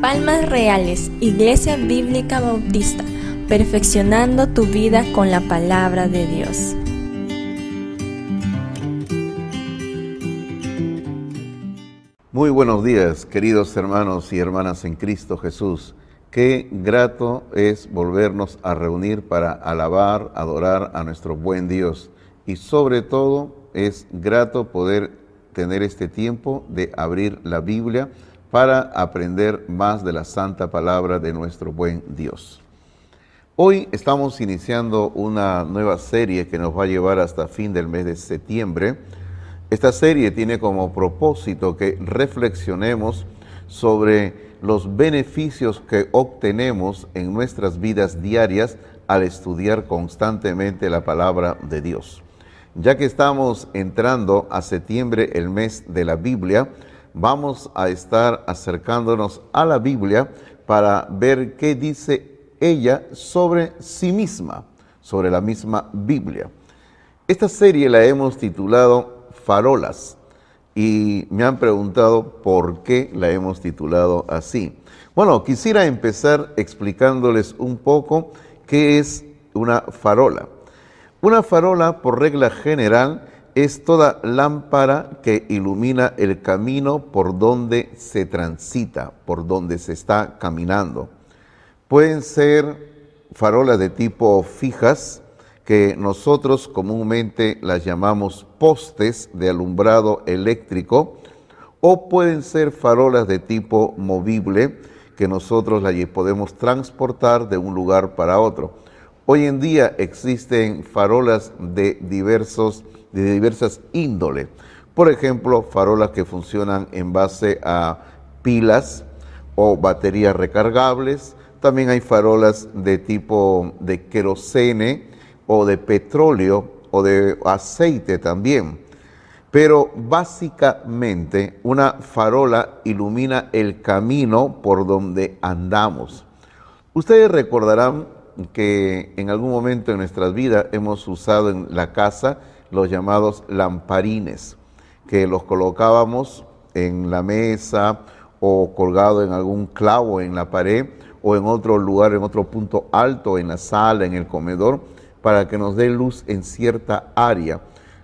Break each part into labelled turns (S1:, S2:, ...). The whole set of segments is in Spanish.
S1: Palmas Reales, Iglesia Bíblica Bautista, perfeccionando tu vida con la palabra de Dios.
S2: Muy buenos días, queridos hermanos y hermanas en Cristo Jesús. Qué grato es volvernos a reunir para alabar, adorar a nuestro buen Dios. Y sobre todo es grato poder tener este tiempo de abrir la Biblia para aprender más de la santa palabra de nuestro buen Dios. Hoy estamos iniciando una nueva serie que nos va a llevar hasta fin del mes de septiembre esta serie tiene como propósito que reflexionemos sobre los beneficios que obtenemos en nuestras vidas diarias al estudiar constantemente la palabra de Dios. Ya que estamos entrando a septiembre, el mes de la Biblia, vamos a estar acercándonos a la Biblia para ver qué dice ella sobre sí misma, sobre la misma Biblia. Esta serie la hemos titulado farolas. Y me han preguntado por qué la hemos titulado así. Bueno, quisiera empezar explicándoles un poco qué es una farola. Una farola, por regla general, es toda lámpara que ilumina el camino por donde se transita, por donde se está caminando. Pueden ser farolas de tipo fijas, que nosotros comúnmente las llamamos postes de alumbrado eléctrico o pueden ser farolas de tipo movible que nosotros las podemos transportar de un lugar para otro. Hoy en día existen farolas de, diversos, de diversas índoles. Por ejemplo, farolas que funcionan en base a pilas o baterías recargables. También hay farolas de tipo de querosene, o de petróleo o de aceite también. Pero básicamente una farola ilumina el camino por donde andamos. Ustedes recordarán que en algún momento en nuestras vidas hemos usado en la casa los llamados lamparines, que los colocábamos en la mesa o colgado en algún clavo en la pared o en otro lugar, en otro punto alto, en la sala, en el comedor, para que nos dé luz en cierta área.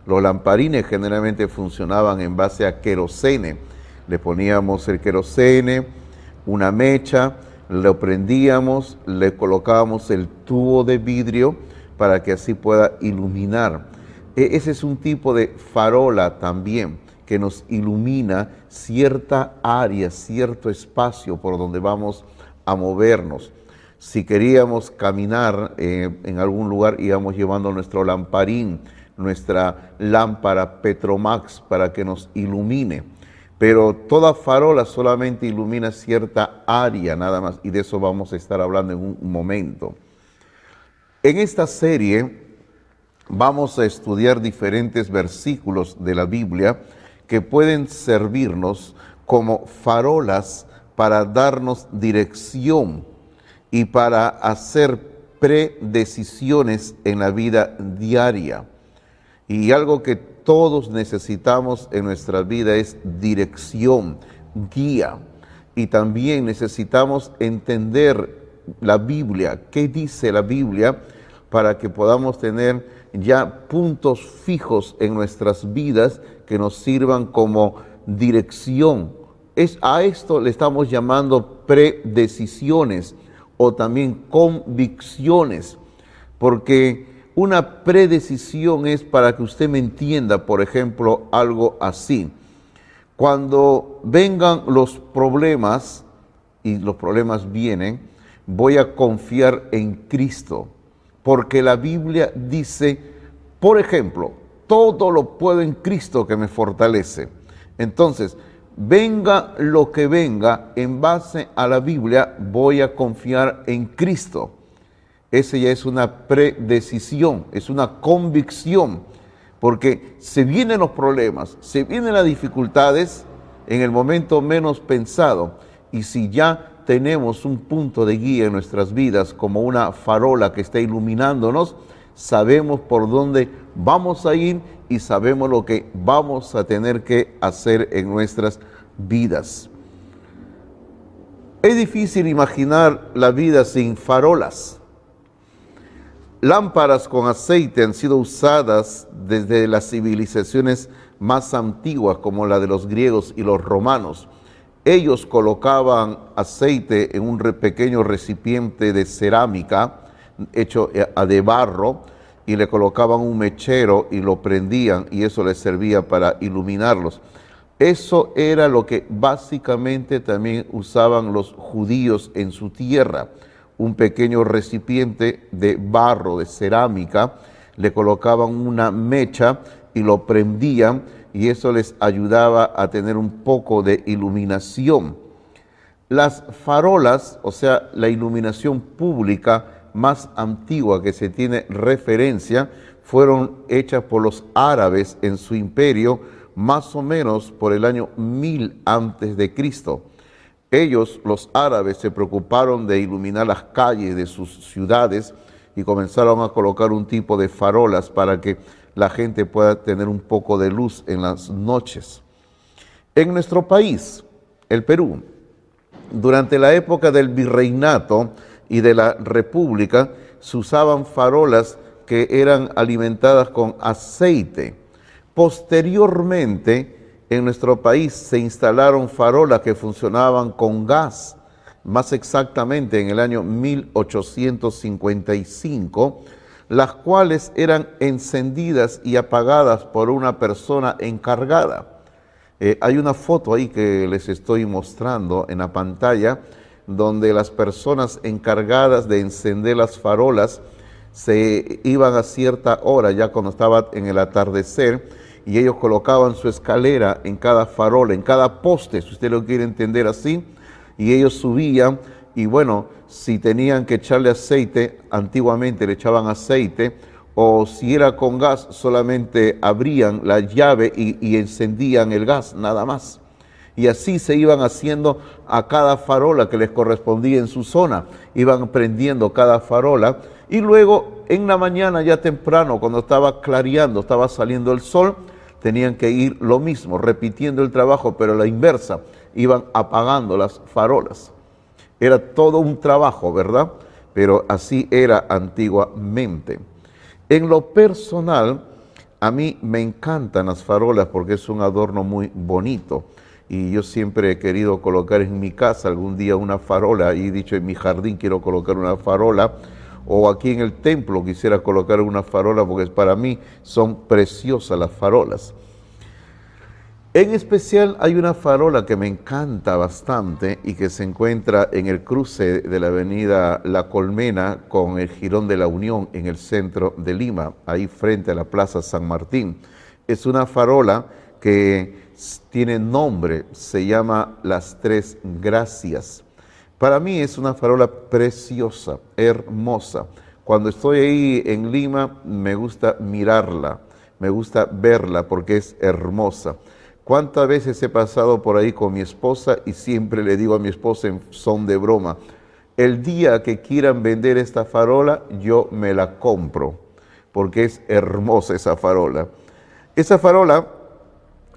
S2: Los lamparines generalmente funcionaban en base a querosene. Le poníamos el querosene, una mecha, lo prendíamos, le colocábamos el tubo de vidrio para que así pueda iluminar. E, ese es un tipo de farola también que nos ilumina cierta área, cierto espacio por donde vamos a movernos. Si queríamos caminar eh, en algún lugar, íbamos llevando nuestro lamparín, nuestra lámpara Petromax para que nos ilumine. Pero toda farola solamente ilumina cierta área nada más, y de eso vamos a estar hablando en un momento. En esta serie vamos a estudiar diferentes versículos de la Biblia que pueden servirnos como farolas para darnos dirección y para hacer predecisiones en la vida diaria. Y algo que todos necesitamos en nuestra vida es dirección, guía. Y también necesitamos entender la Biblia, qué dice la Biblia, para que podamos tener ya puntos fijos en nuestras vidas que nos sirvan como dirección. Es, a esto le estamos llamando predecisiones o también convicciones, porque una predecisión es para que usted me entienda, por ejemplo, algo así. Cuando vengan los problemas, y los problemas vienen, voy a confiar en Cristo, porque la Biblia dice, por ejemplo, todo lo puedo en Cristo que me fortalece. Entonces, venga lo que venga, en base a la Biblia voy a confiar en Cristo. Esa ya es una predecisión, es una convicción, porque se vienen los problemas, se vienen las dificultades en el momento menos pensado, y si ya tenemos un punto de guía en nuestras vidas como una farola que está iluminándonos, sabemos por dónde vamos a ir y sabemos lo que vamos a tener que hacer en nuestras vidas. Es difícil imaginar la vida sin farolas. Lámparas con aceite han sido usadas desde las civilizaciones más antiguas como la de los griegos y los romanos. Ellos colocaban aceite en un pequeño recipiente de cerámica hecho eh, de barro y le colocaban un mechero y lo prendían y eso les servía para iluminarlos. Eso era lo que básicamente también usaban los judíos en su tierra un pequeño recipiente de barro, de cerámica, le colocaban una mecha y lo prendían y eso les ayudaba a tener un poco de iluminación. Las farolas, o sea, la iluminación pública más antigua que se tiene referencia, fueron hechas por los árabes en su imperio más o menos por el año 1000 antes de Cristo. Ellos, los árabes, se preocuparon de iluminar las calles de sus ciudades y comenzaron a colocar un tipo de farolas para que la gente pueda tener un poco de luz en las noches. En nuestro país, el Perú, durante la época del virreinato y de la república, se usaban farolas que eran alimentadas con aceite. Posteriormente, en nuestro país se instalaron farolas que funcionaban con gas, más exactamente en el año 1855, las cuales eran encendidas y apagadas por una persona encargada. Eh, hay una foto ahí que les estoy mostrando en la pantalla donde las personas encargadas de encender las farolas se iban a cierta hora, ya cuando estaba en el atardecer, y ellos colocaban su escalera en cada farola, en cada poste, si usted lo quiere entender así, y ellos subían y bueno, si tenían que echarle aceite, antiguamente le echaban aceite, o si era con gas, solamente abrían la llave y, encendían el gas, nada más. Y así se iban haciendo a cada farola que les correspondía en su zona. Iban prendiendo cada farola. Y luego en la mañana ya temprano, cuando estaba clareando, estaba saliendo el sol, tenían que ir lo mismo, repitiendo el trabajo, pero a la inversa. Iban apagando las farolas. Era todo un trabajo, ¿verdad? Pero así era antiguamente. En lo personal, a mí me encantan las farolas porque es un adorno muy bonito. Y yo siempre he querido colocar en mi casa algún día una farola. Y he dicho, en mi jardín quiero colocar una farola. O aquí en el templo quisiera colocar una farola porque para mí son preciosas las farolas. En especial hay una farola que me encanta bastante y que se encuentra en el cruce de la avenida La Colmena con el Girón de la Unión en el centro de Lima, ahí frente a la Plaza San Martín. Es una farola que tiene nombre, se llama Las Tres Gracias. Para mí es una farola preciosa, hermosa. Cuando estoy ahí en Lima me gusta mirarla, me gusta verla porque es hermosa. ¿Cuántas veces he pasado por ahí con mi esposa y siempre le digo a mi esposa en son de broma, el día que quieran vender esta farola, yo me la compro, porque es hermosa esa farola. Esa farola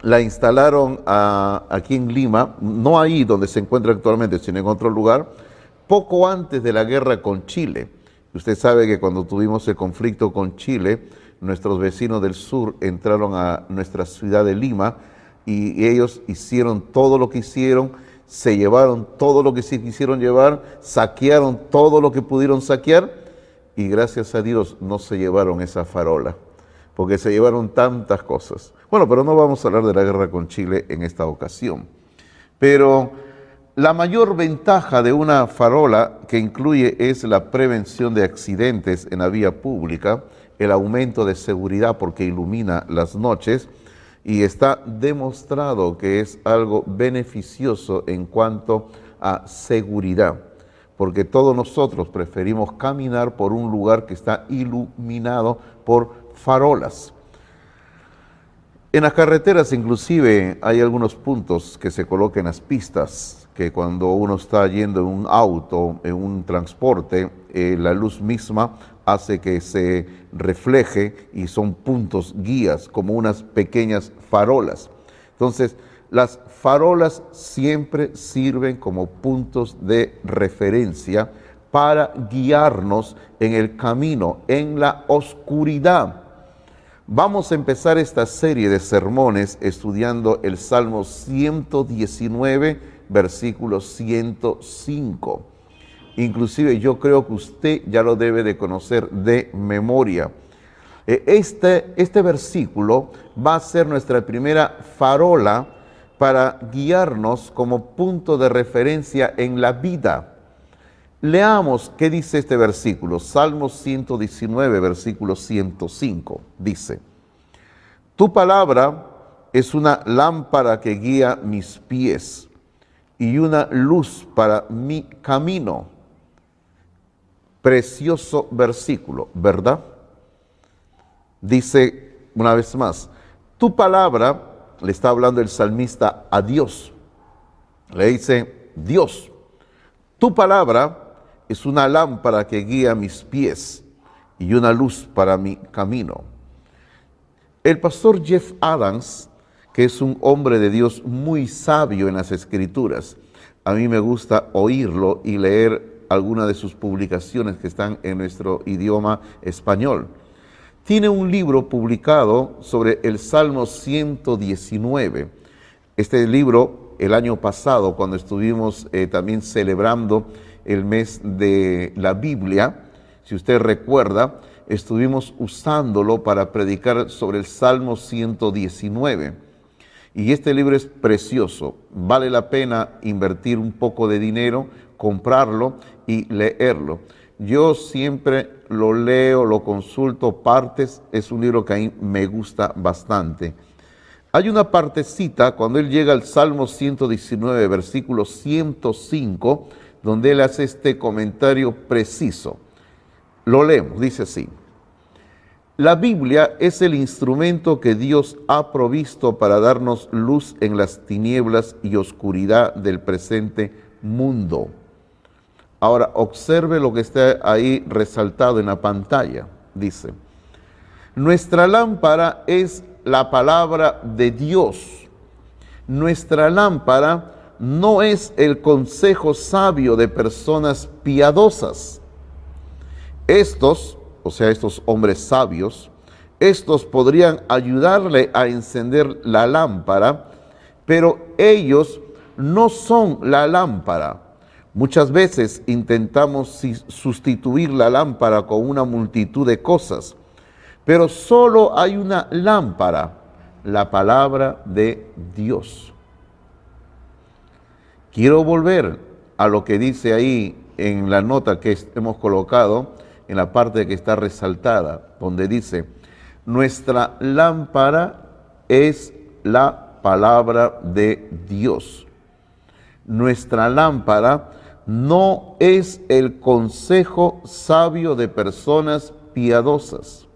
S2: la instalaron aquí en Lima, no ahí donde se encuentra actualmente, sino en otro lugar, poco antes de la guerra con Chile. Usted sabe que cuando tuvimos el conflicto con Chile, nuestros vecinos del sur entraron a nuestra ciudad de Lima, y ellos hicieron todo lo que hicieron, se llevaron todo lo que se quisieron llevar, saquearon todo lo que pudieron saquear y gracias a Dios no se llevaron esa farola, porque se llevaron tantas cosas. Bueno, pero no vamos a hablar de la guerra con Chile en esta ocasión. Pero la mayor ventaja de una farola que incluye es la prevención de accidentes en la vía pública, el aumento de seguridad porque ilumina las noches, y está demostrado que es algo beneficioso en cuanto a seguridad, porque todos nosotros preferimos caminar por un lugar que está iluminado por farolas. En las carreteras inclusive hay algunos puntos que se colocan en las pistas, que cuando uno está yendo en un auto, en un transporte, eh, la luz misma hace que se refleje y son puntos guías, como unas pequeñas farolas. Entonces, las farolas siempre sirven como puntos de referencia para guiarnos en el camino, en la oscuridad. Vamos a empezar esta serie de sermones estudiando el Salmo 119, versículo 105. Inclusive yo creo que usted ya lo debe de conocer de memoria. Eh, este, este versículo va a ser nuestra primera farola para guiarnos como punto de referencia en la vida. Leamos qué dice este versículo, Salmo 119, versículo 105. Dice, Tu palabra es una lámpara que guía mis pies y una luz para mi camino. Precioso versículo, ¿verdad? Dice una vez más, tu palabra, le está hablando el salmista a Dios. Le dice, Dios, tu palabra es una lámpara que guía mis pies y una luz para mi camino. El pastor Jeff Adams, que es un hombre de Dios muy sabio en las escrituras, a mí me gusta oírlo y leer algunas de sus publicaciones que están en nuestro idioma español. Tiene un libro publicado sobre el Salmo 119. Este libro, el año pasado, cuando estuvimos eh, también celebrando el mes de la Biblia, si usted recuerda, estuvimos usándolo para predicar sobre el Salmo 119. Y este libro es precioso, vale la pena invertir un poco de dinero, comprarlo y leerlo. Yo siempre lo leo, lo consulto partes, es un libro que a mí me gusta bastante. Hay una partecita cuando él llega al Salmo 119, versículo 105, donde él hace este comentario preciso. Lo leemos, dice así. La Biblia es el instrumento que Dios ha provisto para darnos luz en las tinieblas y oscuridad del presente mundo. Ahora, observe lo que está ahí resaltado en la pantalla. Dice, nuestra lámpara es la palabra de Dios. Nuestra lámpara no es el consejo sabio de personas piadosas. Estos, o sea, estos hombres sabios, estos podrían ayudarle a encender la lámpara, pero ellos no son la lámpara. Muchas veces intentamos sustituir la lámpara con una multitud de cosas, pero solo hay una lámpara, la palabra de Dios. Quiero volver a lo que dice ahí en la nota que hemos colocado, en la parte que está resaltada, donde dice, nuestra lámpara es la palabra de Dios. Nuestra lámpara no es el consejo sabio de personas piadosas.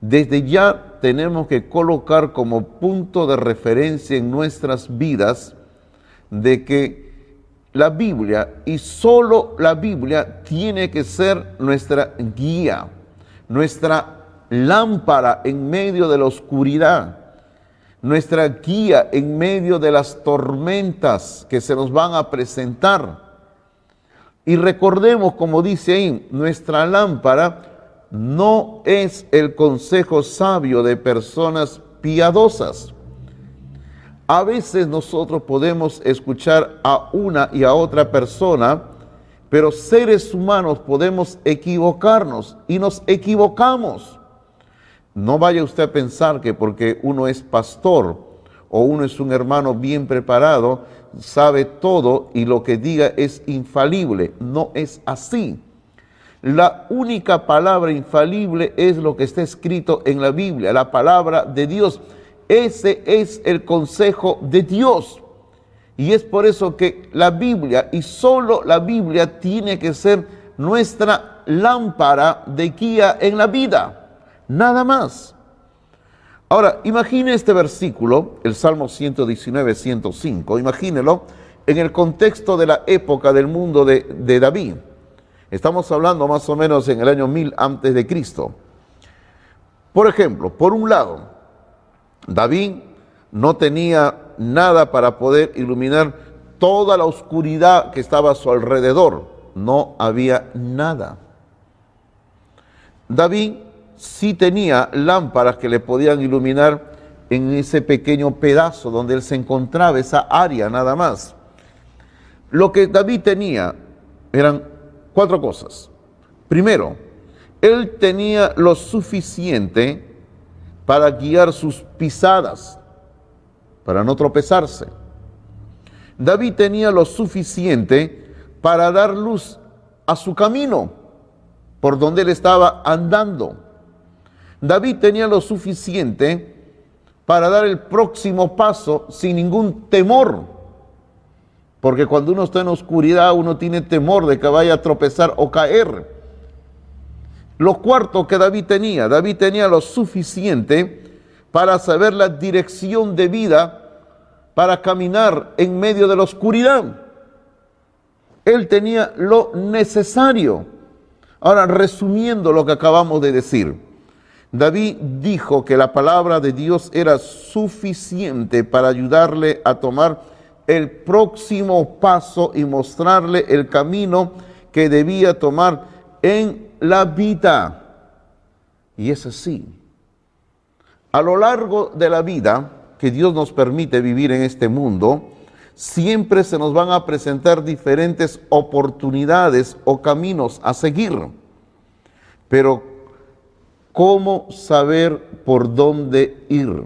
S2: Desde ya tenemos que colocar como punto de referencia en nuestras vidas de que la Biblia y solo la Biblia tiene que ser nuestra guía, nuestra lámpara en medio de la oscuridad, nuestra guía en medio de las tormentas que se nos van a presentar. Y recordemos, como dice ahí, nuestra lámpara no es el consejo sabio de personas piadosas. A veces nosotros podemos escuchar a una y a otra persona, pero seres humanos podemos equivocarnos y nos equivocamos. No vaya usted a pensar que porque uno es pastor o uno es un hermano bien preparado, sabe todo y lo que diga es infalible. No es así. La única palabra infalible es lo que está escrito en la Biblia, la palabra de Dios. Ese es el consejo de Dios. Y es por eso que la Biblia, y solo la Biblia, tiene que ser nuestra lámpara de guía en la vida. Nada más. Ahora, imagine este versículo, el Salmo 119, 105, imagínelo en el contexto de la época del mundo de, David. Estamos hablando más o menos en el año 1000 antes de Cristo. Por ejemplo, por un lado, David no tenía nada para poder iluminar toda la oscuridad que estaba a su alrededor. No había nada. David sí tenía lámparas que le podían iluminar en ese pequeño pedazo donde él se encontraba, esa área nada más. Lo que David tenía eran cuatro cosas. Primero, él tenía lo suficiente para guiar sus pisadas, para no tropezarse. David tenía lo suficiente para dar luz a su camino por donde él estaba andando. David tenía lo suficiente para dar el próximo paso sin ningún temor. Porque cuando uno está en oscuridad, uno tiene temor de que vaya a tropezar o caer. Lo cuarto que David tenía, David tenía lo suficiente para saber la dirección de vida para caminar en medio de la oscuridad. Él tenía lo necesario. Ahora, resumiendo lo que acabamos de decir, David dijo que la palabra de Dios era suficiente para ayudarle a tomar el próximo paso y mostrarle el camino que debía tomar en la vida. Y es así. A lo largo de la vida que Dios nos permite vivir en este mundo, siempre se nos van a presentar diferentes oportunidades o caminos a seguir. Pero ¿Cómo saber por dónde ir?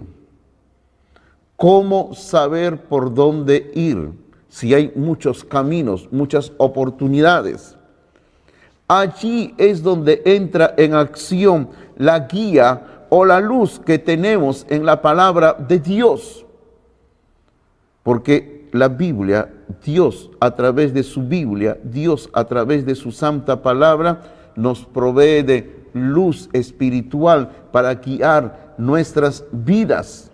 S2: ¿Cómo saber por dónde ir si hay muchos caminos, muchas oportunidades? Allí es donde entra en acción la guía o la luz que tenemos en la palabra de Dios. Porque la Biblia, Dios a través de su Biblia, Dios a través de su santa palabra, nos provee de luz espiritual para guiar nuestras vidas.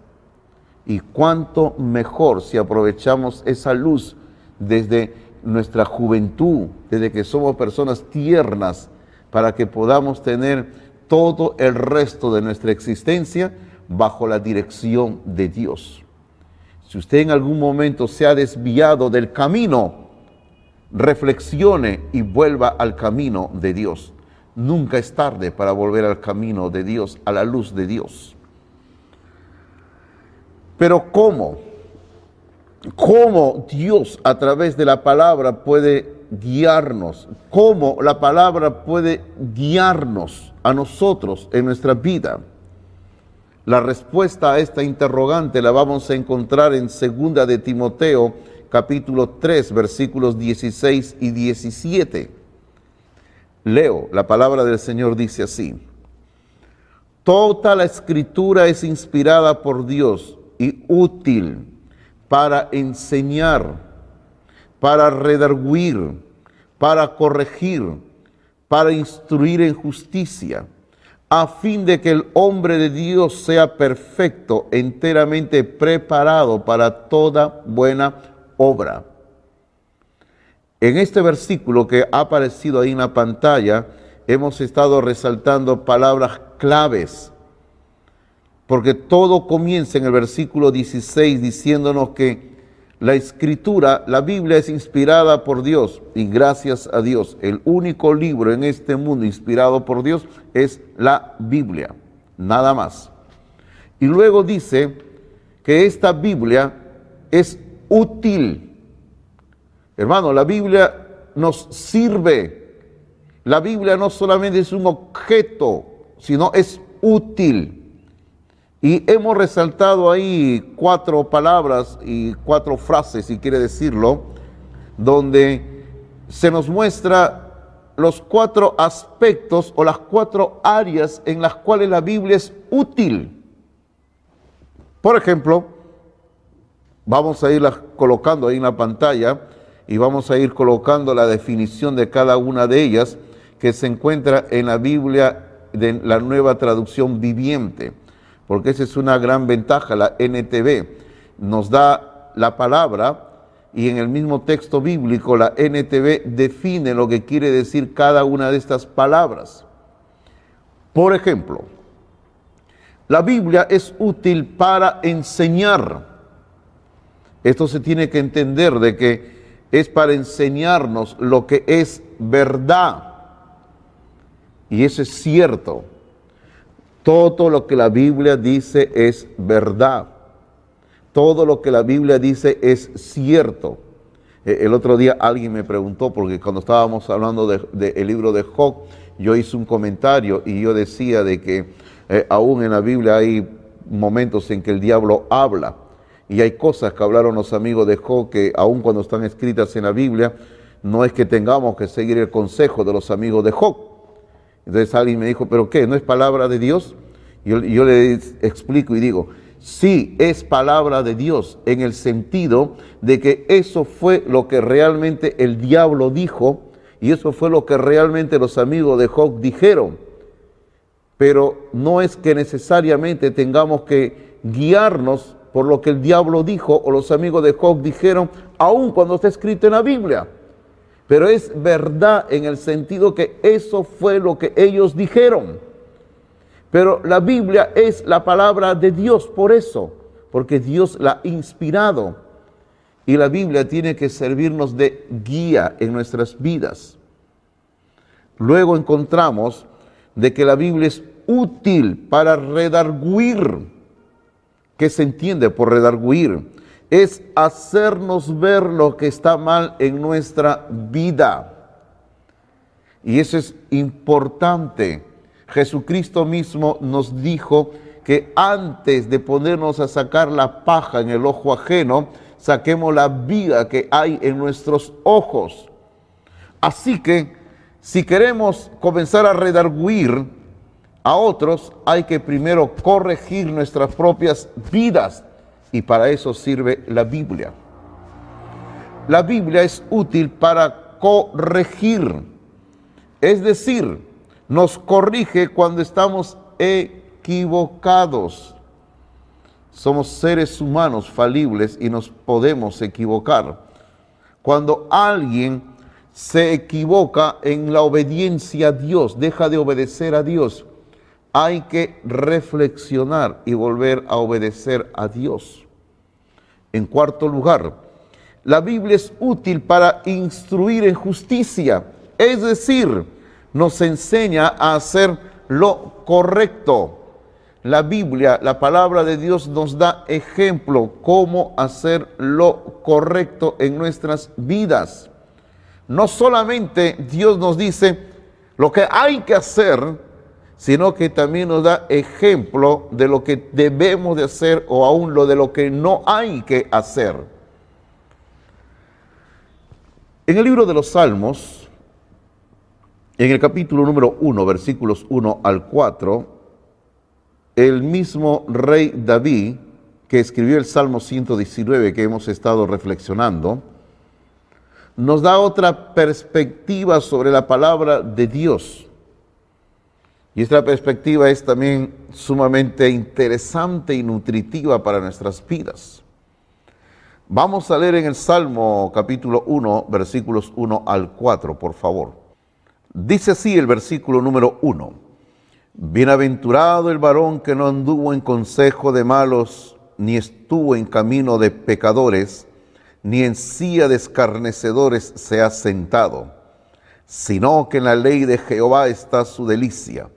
S2: Y cuánto mejor si aprovechamos esa luz desde nuestra juventud, desde que somos personas tiernas, para que podamos tener todo el resto de nuestra existencia bajo la dirección de Dios. Si usted en algún momento se ha desviado del camino, reflexione y vuelva al camino de Dios. Nunca es tarde para volver al camino de Dios, a la luz de Dios. Pero ¿cómo? ¿Cómo Dios a través de la palabra puede guiarnos? ¿Cómo la palabra puede guiarnos a nosotros en nuestra vida? La respuesta a esta interrogante la vamos a encontrar en segunda de Timoteo, capítulo 3, versículos 16 y 17. Leo, la palabra del Señor dice así. Toda la escritura es inspirada por Dios y útil para enseñar, para redarguir, para corregir, para instruir en justicia, a fin de que el hombre de Dios sea perfecto, enteramente preparado para toda buena obra. En este versículo que ha aparecido ahí en la pantalla, hemos estado resaltando palabras claves, porque todo comienza en el versículo 16 diciéndonos que la escritura, la Biblia es inspirada por Dios y gracias a Dios, el único libro en este mundo inspirado por Dios es la Biblia, nada más. Y luego dice que esta Biblia es útil Hermano, la Biblia nos sirve. La Biblia no solamente es un objeto, sino es útil. Y hemos resaltado ahí cuatro palabras y cuatro frases, si quiere decirlo, donde se nos muestra los cuatro aspectos o las cuatro áreas en las cuales la Biblia es útil. Por ejemplo, vamos a irla colocando ahí en la pantalla y vamos a ir colocando la definición de cada una de ellas que se encuentra en la Biblia de la nueva traducción viviente, porque esa es una gran ventaja, la NTV nos da la palabra y en el mismo texto bíblico la NTV define lo que quiere decir cada una de estas palabras. Por ejemplo, la Biblia es útil para enseñar. Esto se tiene que entender de que es para enseñarnos lo que es verdad. Y eso es cierto. Todo lo que la Biblia dice es verdad. Todo lo que la Biblia dice es cierto. E, el otro día alguien me preguntó, porque cuando estábamos hablando del de, libro de Job, yo hice un comentario y yo decía de que eh, aún en la Biblia hay momentos en que el diablo habla. Y hay cosas que hablaron los amigos de Job que aún cuando están escritas en la Biblia, no es que tengamos que seguir el consejo de los amigos de Job. Entonces alguien me dijo, ¿pero qué? ¿No es palabra de Dios? Yo, yo le explico y digo, sí es palabra de Dios en el sentido de que eso fue lo que realmente el diablo dijo y eso fue lo que realmente los amigos de Job dijeron. Pero no es que necesariamente tengamos que guiarnos por lo que el diablo dijo o los amigos de Job dijeron, aun cuando está escrito en la Biblia. Pero es verdad en el sentido que eso fue lo que ellos dijeron. Pero la Biblia es la palabra de Dios por eso, porque Dios la ha inspirado. Y la Biblia tiene que servirnos de guía en nuestras vidas. Luego encontramos de que la Biblia es útil para redarguir. ¿Qué se entiende por redarguir? Es hacernos ver lo que está mal en nuestra vida. Y eso es importante. Jesucristo mismo nos dijo que antes de ponernos a sacar la paja en el ojo ajeno, saquemos la viga que hay en nuestros ojos. Así que si queremos comenzar a redarguir a otros, hay que primero corregir nuestras propias vidas y para eso sirve la Biblia. La Biblia es útil para corregir, es decir, nos corrige cuando estamos equivocados. Somos seres humanos falibles y nos podemos equivocar. Cuando alguien se equivoca en la obediencia a Dios, deja de obedecer a Dios, hay que reflexionar y volver a obedecer a Dios. En cuarto lugar, la Biblia es útil para instruir en justicia, es decir, nos enseña a hacer lo correcto. La Biblia, la palabra de Dios nos da ejemplo cómo hacer lo correcto en nuestras vidas. No solamente Dios nos dice lo que hay que hacer, sino que también nos da ejemplo de lo que debemos de hacer o aún lo de lo que no hay que hacer. En el libro de los Salmos, en el capítulo número 1, versículos 1 al 4, el mismo rey David, que escribió el Salmo 119 que hemos estado reflexionando, nos da otra perspectiva sobre la palabra de Dios. Y esta perspectiva es también sumamente interesante y nutritiva para nuestras vidas. Vamos a leer en el Salmo capítulo 1, versículos 1 al 4, por favor. Dice así el versículo número 1. Bienaventurado el varón que no anduvo en consejo de malos, ni estuvo en camino de pecadores, ni en silla de escarnecedores se ha sentado, sino que en la ley de Jehová está su delicia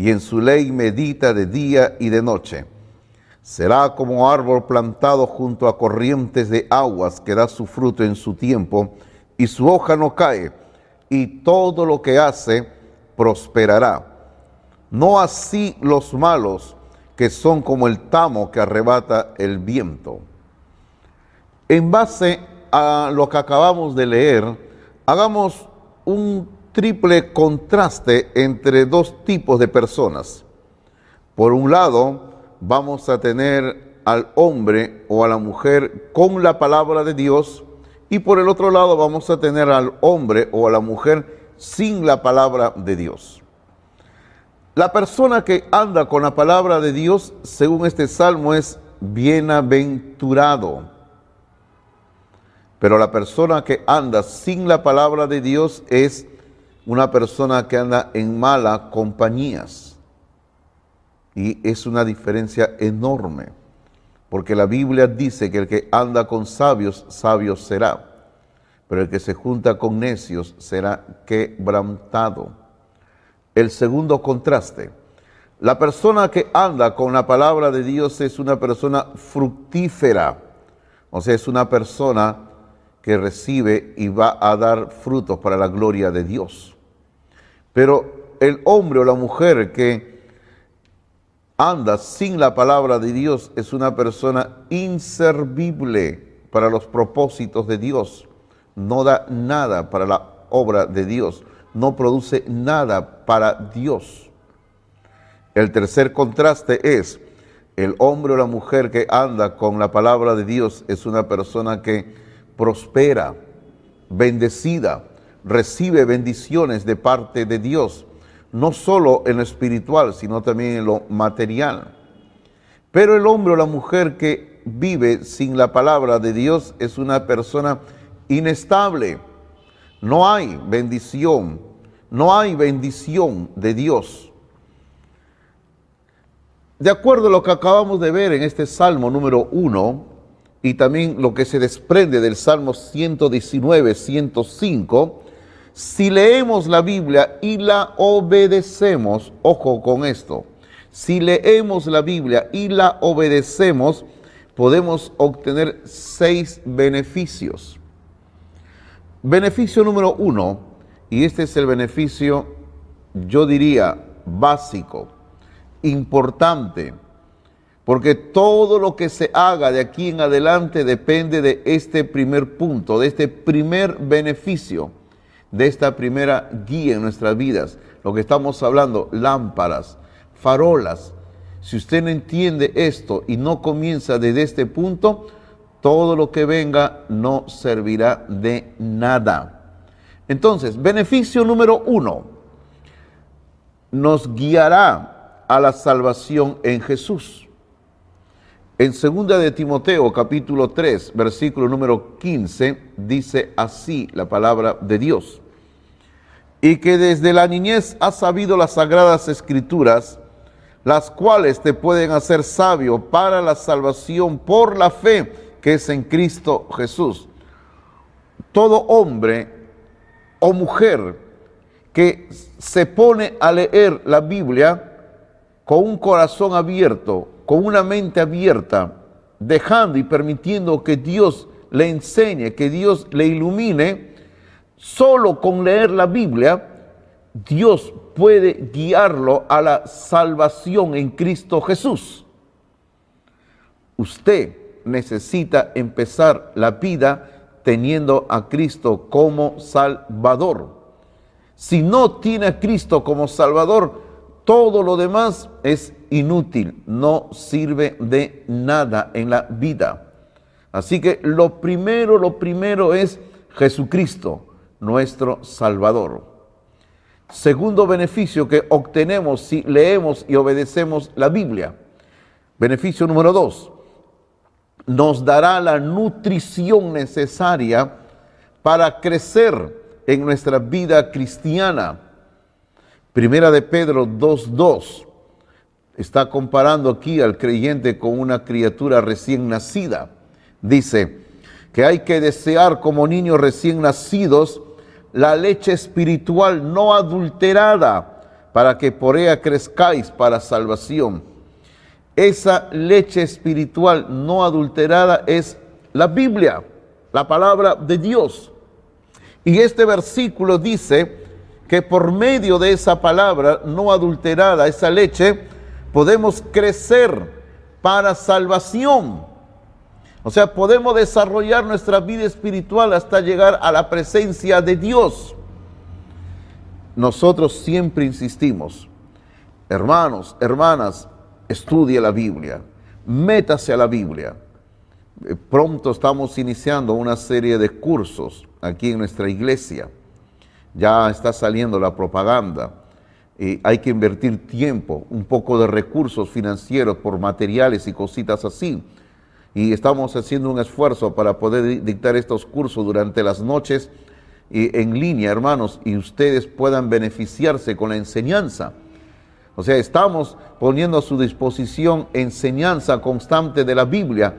S2: y en su ley medita de día y de noche. Será como árbol plantado junto a corrientes de aguas que da su fruto en su tiempo, y su hoja no cae, y todo lo que hace prosperará. No así los malos, que son como el tamo que arrebata el viento. En base a lo que acabamos de leer, hagamos un triple contraste entre dos tipos de personas. Por un lado, vamos a tener al hombre o a la mujer con la palabra de Dios y por el otro lado vamos a tener al hombre o a la mujer sin la palabra de Dios. La persona que anda con la palabra de Dios, según este salmo, es bienaventurado. Pero la persona que anda sin la palabra de Dios es una persona que anda en mala compañías. Y es una diferencia enorme, porque la Biblia dice que el que anda con sabios, sabio será, pero el que se junta con necios será quebrantado. El segundo contraste, la persona que anda con la palabra de Dios es una persona fructífera, o sea, es una persona que recibe y va a dar frutos para la gloria de Dios. Pero el hombre o la mujer que anda sin la palabra de Dios es una persona inservible para los propósitos de Dios. No da nada para la obra de Dios. No produce nada para Dios. El tercer contraste es el hombre o la mujer que anda con la palabra de Dios es una persona que prospera, bendecida, recibe bendiciones de parte de Dios, no solo en lo espiritual, sino también en lo material. Pero el hombre o la mujer que vive sin la palabra de Dios es una persona inestable. No hay bendición, no hay bendición de Dios. De acuerdo a lo que acabamos de ver en este Salmo número 1 y también lo que se desprende del Salmo 119, 105, si leemos la Biblia y la obedecemos, ojo con esto, si leemos la Biblia y la obedecemos, podemos obtener seis beneficios. Beneficio número uno, y este es el beneficio, yo diría, básico, importante, porque todo lo que se haga de aquí en adelante depende de este primer punto, de este primer beneficio de esta primera guía en nuestras vidas. Lo que estamos hablando, lámparas, farolas. Si usted no entiende esto y no comienza desde este punto, todo lo que venga no servirá de nada. Entonces, beneficio número uno, nos guiará a la salvación en Jesús. En segunda de Timoteo capítulo 3, versículo número 15, dice así la palabra de Dios. Y que desde la niñez has sabido las sagradas escrituras, las cuales te pueden hacer sabio para la salvación por la fe que es en Cristo Jesús. Todo hombre o mujer que se pone a leer la Biblia con un corazón abierto, con una mente abierta, dejando y permitiendo que Dios le enseñe, que Dios le ilumine, solo con leer la Biblia, Dios puede guiarlo a la salvación en Cristo Jesús. Usted necesita empezar la vida teniendo a Cristo como Salvador. Si no tiene a Cristo como Salvador, todo lo demás es inútil, no sirve de nada en la vida. Así que lo primero, lo primero es Jesucristo, nuestro Salvador. Segundo beneficio que obtenemos si leemos y obedecemos la Biblia. Beneficio número dos, nos dará la nutrición necesaria para crecer en nuestra vida cristiana. Primera de Pedro 2.2 está comparando aquí al creyente con una criatura recién nacida. Dice que hay que desear como niños recién nacidos la leche espiritual no adulterada para que por ella crezcáis para salvación. Esa leche espiritual no adulterada es la Biblia, la palabra de Dios. Y este versículo dice que por medio de esa palabra no adulterada, esa leche, podemos crecer para salvación. O sea, podemos desarrollar nuestra vida espiritual hasta llegar a la presencia de Dios. Nosotros siempre insistimos, hermanos, hermanas, estudie la Biblia, métase a la Biblia. Eh, pronto estamos iniciando una serie de cursos aquí en nuestra iglesia ya está saliendo la propaganda. Hay que invertir tiempo, un poco de recursos financieros por materiales y cositas así. y estamos haciendo un esfuerzo para poder dictar estos cursos durante las noches y en línea, hermanos, y ustedes puedan beneficiarse con la enseñanza. O sea, estamos poniendo a su disposición enseñanza constante de la Biblia,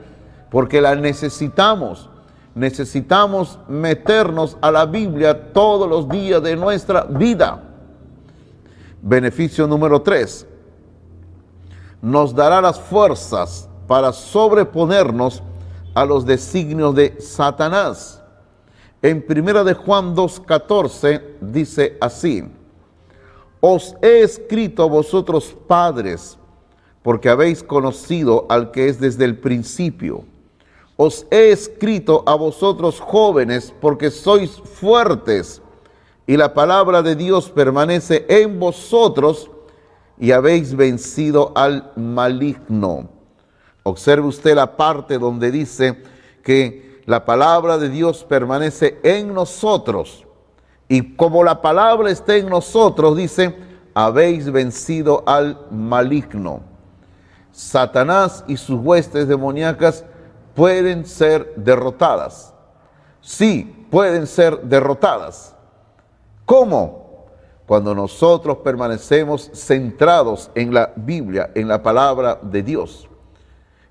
S2: porque la necesitamos. Necesitamos meternos a la Biblia todos los días de nuestra vida. Beneficio número tres. Nos dará las fuerzas para sobreponernos a los designios de Satanás. En primera de Juan 2:14 dice así: Os he escrito a vosotros padres, porque habéis conocido al que es desde el principio. Os he escrito a vosotros jóvenes, porque sois fuertes, y la palabra de Dios permanece en vosotros, y habéis vencido al maligno. Observe usted la parte donde dice que la palabra de Dios permanece en nosotros. Y como la palabra está en nosotros, dice, habéis vencido al maligno. Satanás y sus huestes demoníacas pueden ser derrotadas. Sí, pueden ser derrotadas. ¿Cómo? Cuando nosotros permanecemos centrados en la Biblia, en la palabra de Dios.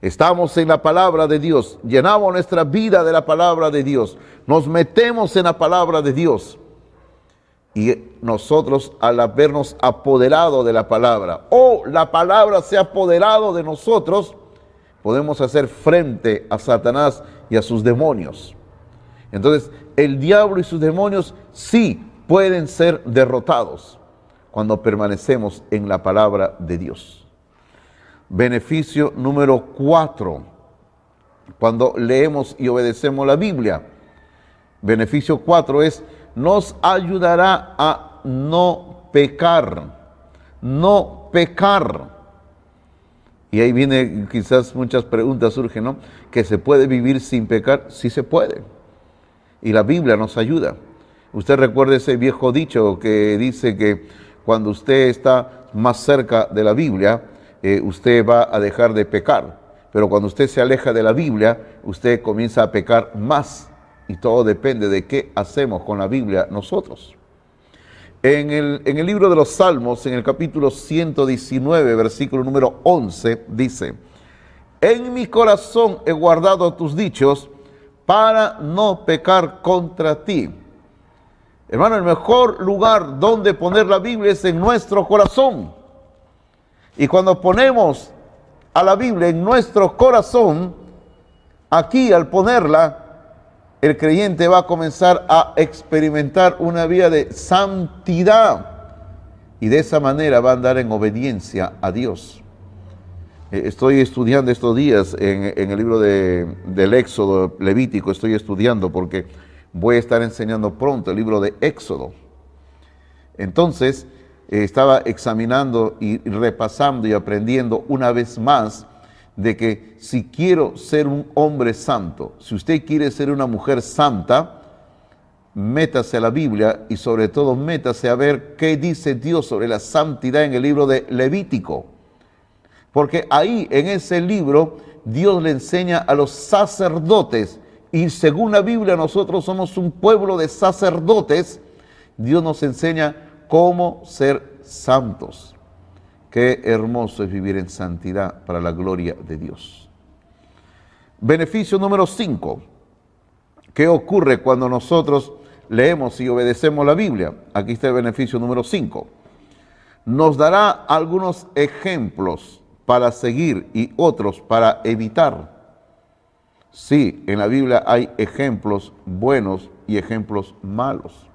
S2: Estamos en la palabra de Dios, llenamos nuestra vida de la palabra de Dios, nos metemos en la palabra de Dios. Y nosotros al habernos apoderado de la palabra, o la palabra se ha apoderado de nosotros, podemos hacer frente a Satanás y a sus demonios. Entonces, el diablo y sus demonios sí pueden ser derrotados cuando permanecemos en la palabra de Dios. Beneficio número cuatro, cuando leemos y obedecemos la Biblia. Beneficio cuatro es, nos ayudará a no pecar, no pecar. Y ahí viene quizás muchas preguntas surgen, ¿no? ¿Que se puede vivir sin pecar? Sí se puede. Y la Biblia nos ayuda. Usted recuerda ese viejo dicho que dice que cuando usted está más cerca de la Biblia, eh, usted va a dejar de pecar. Pero cuando usted se aleja de la Biblia, usted comienza a pecar más. Y todo depende de qué hacemos con la Biblia nosotros. En el, en el libro de los Salmos, en el capítulo 119, versículo número 11, dice, en mi corazón he guardado tus dichos para no pecar contra ti. Hermano, el mejor lugar donde poner la Biblia es en nuestro corazón. Y cuando ponemos a la Biblia en nuestro corazón, aquí al ponerla, el creyente va a comenzar a experimentar una vida de santidad y de esa manera va a andar en obediencia a Dios. Eh, estoy estudiando estos días en, el libro del Éxodo Levítico, estoy estudiando porque voy a estar enseñando pronto el libro de Éxodo. Entonces, eh, estaba examinando y repasando y aprendiendo una vez más de que si quiero ser un hombre santo, si usted quiere ser una mujer santa, métase a la Biblia y sobre todo métase a ver qué dice Dios sobre la santidad en el libro de Levítico. Porque ahí en ese libro Dios le enseña a los sacerdotes y según la Biblia nosotros somos un pueblo de sacerdotes, Dios nos enseña cómo ser santos. Qué hermoso es vivir en santidad para la gloria de Dios. Beneficio número 5. ¿Qué ocurre cuando nosotros leemos y obedecemos la Biblia? Aquí está el beneficio número 5. Nos dará algunos ejemplos para seguir y otros para evitar. Sí, en la Biblia hay ejemplos buenos y ejemplos malos.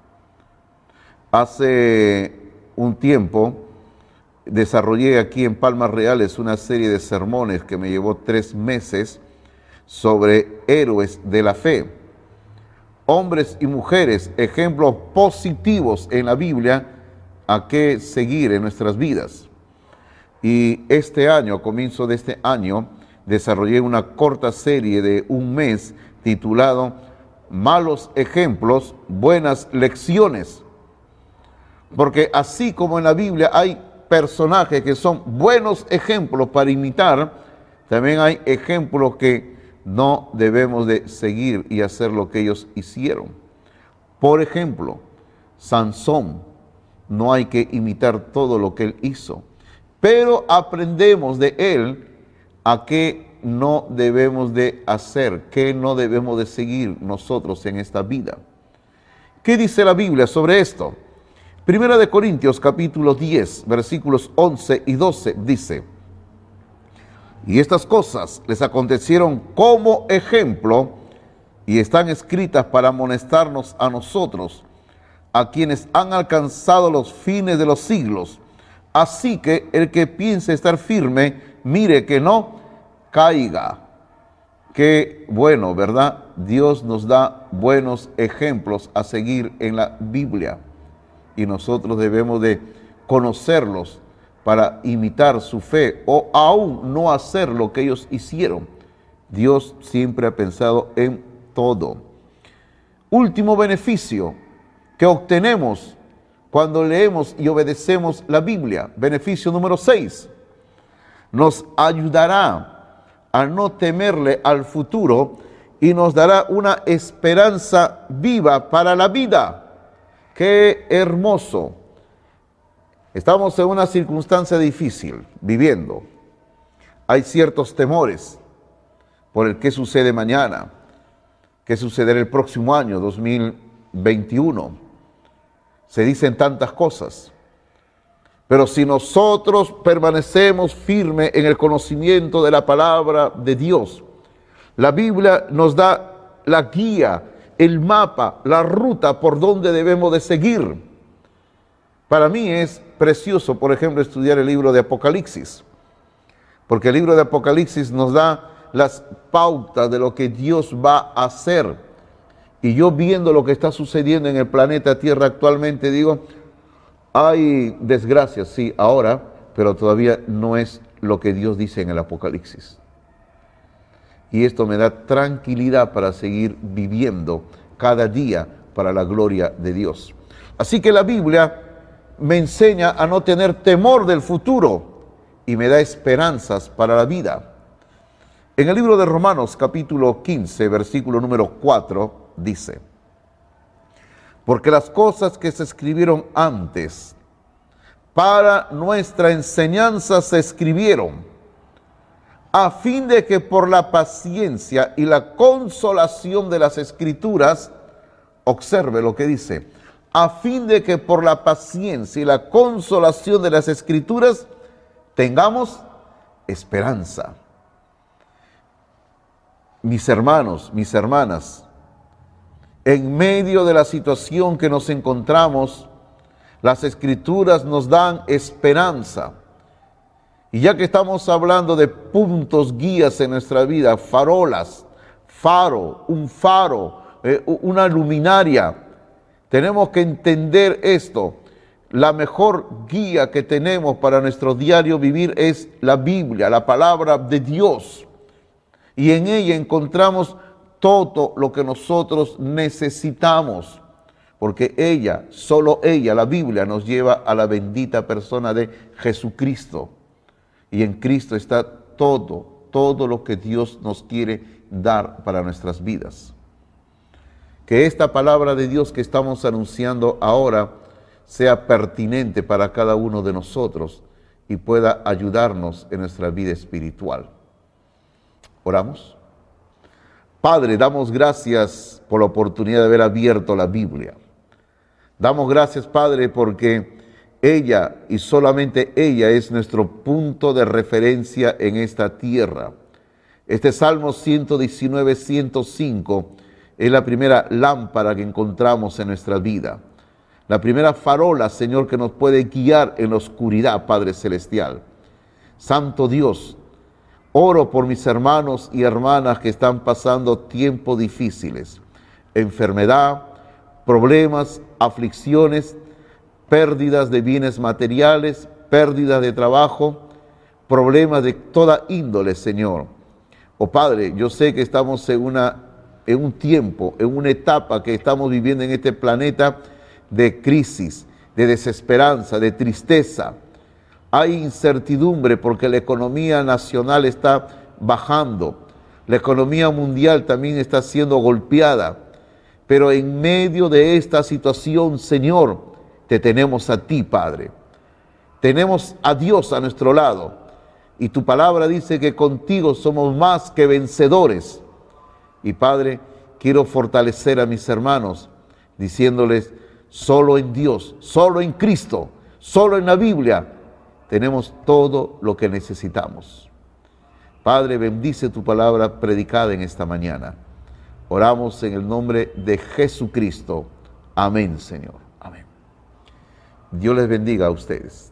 S2: Hace un tiempo desarrollé aquí en Palmas Reales una serie de sermones que me llevó tres meses sobre héroes de la fe. Hombres y mujeres, ejemplos positivos en la Biblia a qué seguir en nuestras vidas. Y este año, comienzo de este año, desarrollé una corta serie de un mes titulado Malos ejemplos, buenas lecciones porque así como en la Biblia hay personajes que son buenos ejemplos para imitar, también hay ejemplos que no debemos de seguir y hacer lo que ellos hicieron. Por ejemplo, Sansón, no hay que imitar todo lo que él hizo, pero aprendemos de él a qué no debemos de hacer, qué no debemos de seguir nosotros en esta vida. ¿Qué dice la Biblia sobre esto? Primera de Corintios capítulo 10, versículos 11 y 12 dice, y estas cosas les acontecieron como ejemplo y están escritas para amonestarnos a nosotros, a quienes han alcanzado los fines de los siglos. Así que el que piense estar firme, mire que no caiga. Qué bueno, ¿verdad? Dios nos da buenos ejemplos a seguir en la Biblia y nosotros debemos de conocerlos para imitar su fe o aún no hacer lo que ellos hicieron. Dios siempre ha pensado en todo. Último beneficio que obtenemos cuando leemos y obedecemos la Biblia. Beneficio número 6. Nos ayudará a no temerle al futuro y nos dará una esperanza viva para la vida. Qué hermoso Estamos en una circunstancia difícil, viviendo. Hay ciertos temores por el qué sucede mañana, qué sucederá el próximo año, 2021. Se dicen tantas cosas. Pero si nosotros permanecemos firmes en el conocimiento de la palabra de Dios, la Biblia nos da la guía, el mapa, la ruta por donde debemos de seguir. Para mí es precioso, por ejemplo, estudiar el libro de Apocalipsis, porque el libro de Apocalipsis nos da las pautas de lo que Dios va a hacer. Y yo viendo lo que está sucediendo en el planeta Tierra actualmente, digo, hay desgracias, sí, ahora, pero todavía no es lo que Dios dice en el Apocalipsis. Y esto me da tranquilidad para seguir viviendo cada día para la gloria de Dios. Así que la Biblia me enseña a no tener temor del futuro y me da esperanzas para la vida. En el libro de Romanos capítulo 15, versículo número 4, dice, porque las cosas que se escribieron antes para nuestra enseñanza se escribieron, a fin de que por la paciencia y la consolación de las escrituras, observe lo que dice, a fin de que por la paciencia y la consolación de las escrituras tengamos esperanza. Mis hermanos, mis hermanas, en medio de la situación que nos encontramos, las escrituras nos dan esperanza. Y ya que estamos hablando de puntos guías en nuestra vida, farolas, faro, un faro, eh, una luminaria, tenemos que entender esto. La mejor guía que tenemos para nuestro diario vivir es la Biblia, la palabra de Dios. Y en ella encontramos todo lo que nosotros necesitamos. Porque ella, solo ella, la Biblia, nos lleva a la bendita persona de Jesucristo. Y en Cristo está todo, todo lo que Dios nos quiere dar para nuestras vidas que esta palabra de Dios que estamos anunciando ahora sea pertinente para cada uno de nosotros y pueda ayudarnos en nuestra vida espiritual. Oramos. Padre, damos gracias por la oportunidad de haber abierto la Biblia. Damos gracias, Padre, porque ella y solamente ella es nuestro punto de referencia en esta tierra. Este Salmo 119, 105 es la primera lámpara que encontramos en nuestra vida. La primera farola, Señor, que nos puede guiar en la oscuridad, Padre Celestial. Santo Dios, oro por mis hermanos y hermanas que están pasando tiempos difíciles, enfermedad, problemas, aflicciones, pérdidas de bienes materiales, pérdidas de trabajo, problemas de toda índole, Señor. Oh Padre, yo sé que estamos en una en un tiempo, en una etapa que estamos viviendo en este planeta de crisis, de desesperanza, de tristeza. Hay incertidumbre porque la economía nacional está bajando. La economía mundial también está siendo golpeada. Pero en medio de esta situación, Señor, te tenemos a ti, Padre. Tenemos a Dios a nuestro lado. Y tu palabra dice que contigo somos más que vencedores. Y Padre, quiero fortalecer a mis hermanos diciéndoles, solo en Dios, solo en Cristo, solo en la Biblia tenemos todo lo que necesitamos. Padre, bendice tu palabra predicada en esta mañana. Oramos en el nombre de Jesucristo. Amén, Señor. Amén. Dios les bendiga a ustedes.